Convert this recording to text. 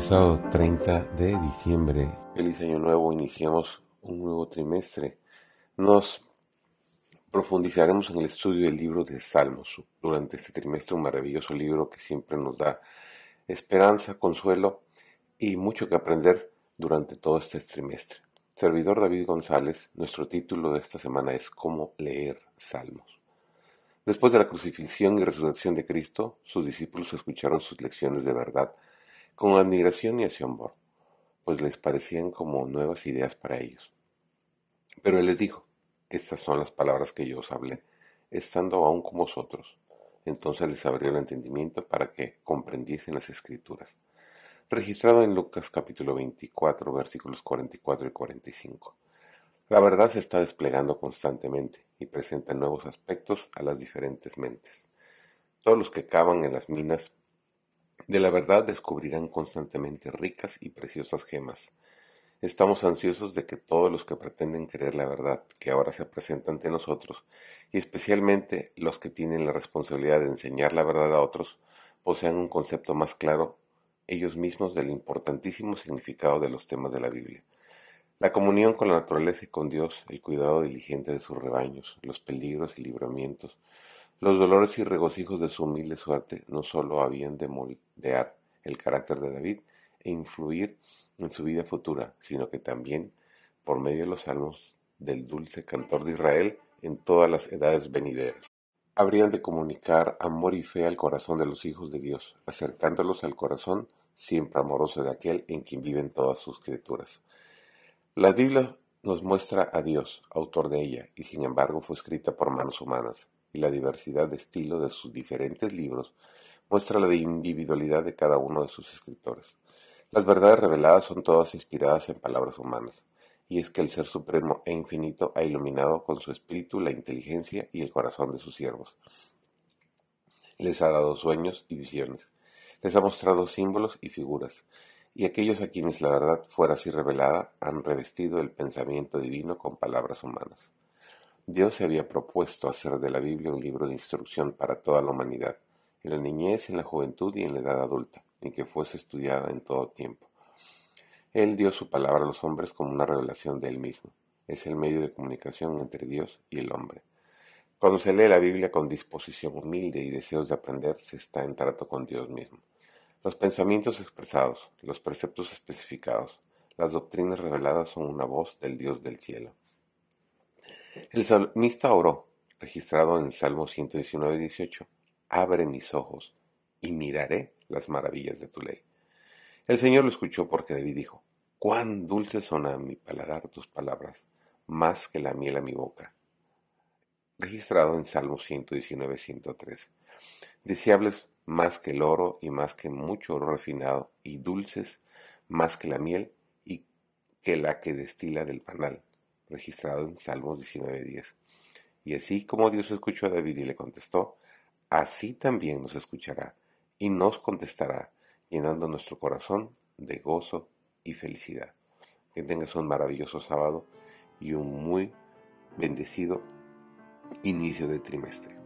Hoy sábado 30 de diciembre, feliz año nuevo, iniciamos un nuevo trimestre. Nos profundizaremos en el estudio del libro de Salmos durante este trimestre, un maravilloso libro que siempre nos da esperanza, consuelo y mucho que aprender durante todo este trimestre. Servidor David González, nuestro título de esta semana es Cómo leer Salmos. Después de la crucifixión y resurrección de Cristo, sus discípulos escucharon sus lecciones de verdad con admiración y asombro, pues les parecían como nuevas ideas para ellos. Pero él les dijo, estas son las palabras que yo os hablé, estando aún con vosotros. Entonces les abrió el entendimiento para que comprendiesen las escrituras. Registrado en Lucas capítulo 24, versículos 44 y 45. La verdad se está desplegando constantemente y presenta nuevos aspectos a las diferentes mentes. Todos los que cavan en las minas de la verdad descubrirán constantemente ricas y preciosas gemas. Estamos ansiosos de que todos los que pretenden creer la verdad que ahora se presenta ante nosotros, y especialmente los que tienen la responsabilidad de enseñar la verdad a otros, posean un concepto más claro ellos mismos del importantísimo significado de los temas de la Biblia. La comunión con la naturaleza y con Dios, el cuidado diligente de sus rebaños, los peligros y libramientos, los dolores y regocijos de su humilde suerte no sólo habían de moldear el carácter de David e influir en su vida futura, sino que también, por medio de los salmos del dulce cantor de Israel, en todas las edades venideras. Habrían de comunicar amor y fe al corazón de los hijos de Dios, acercándolos al corazón siempre amoroso de aquel en quien viven todas sus criaturas. La Biblia nos muestra a Dios, autor de ella, y sin embargo fue escrita por manos humanas y la diversidad de estilo de sus diferentes libros muestra la individualidad de cada uno de sus escritores. Las verdades reveladas son todas inspiradas en palabras humanas, y es que el Ser Supremo e Infinito ha iluminado con su espíritu la inteligencia y el corazón de sus siervos. Les ha dado sueños y visiones, les ha mostrado símbolos y figuras, y aquellos a quienes la verdad fuera así revelada han revestido el pensamiento divino con palabras humanas. Dios se había propuesto hacer de la Biblia un libro de instrucción para toda la humanidad, en la niñez, en la juventud y en la edad adulta, y que fuese estudiada en todo tiempo. Él dio su palabra a los hombres como una revelación de Él mismo. Es el medio de comunicación entre Dios y el hombre. Cuando se lee la Biblia con disposición humilde y deseos de aprender, se está en trato con Dios mismo. Los pensamientos expresados, los preceptos especificados, las doctrinas reveladas son una voz del Dios del cielo. El salmista oró, registrado en el Salmo 119, 18, Abre mis ojos y miraré las maravillas de tu ley. El Señor lo escuchó porque David dijo, Cuán dulces son a mi paladar tus palabras, más que la miel a mi boca. Registrado en Salmo 119, 103. Deseables más que el oro y más que mucho oro refinado, y dulces más que la miel y que la que destila del panal registrado en Salmos 19.10. Y así como Dios escuchó a David y le contestó, así también nos escuchará y nos contestará, llenando nuestro corazón de gozo y felicidad. Que tengas un maravilloso sábado y un muy bendecido inicio de trimestre.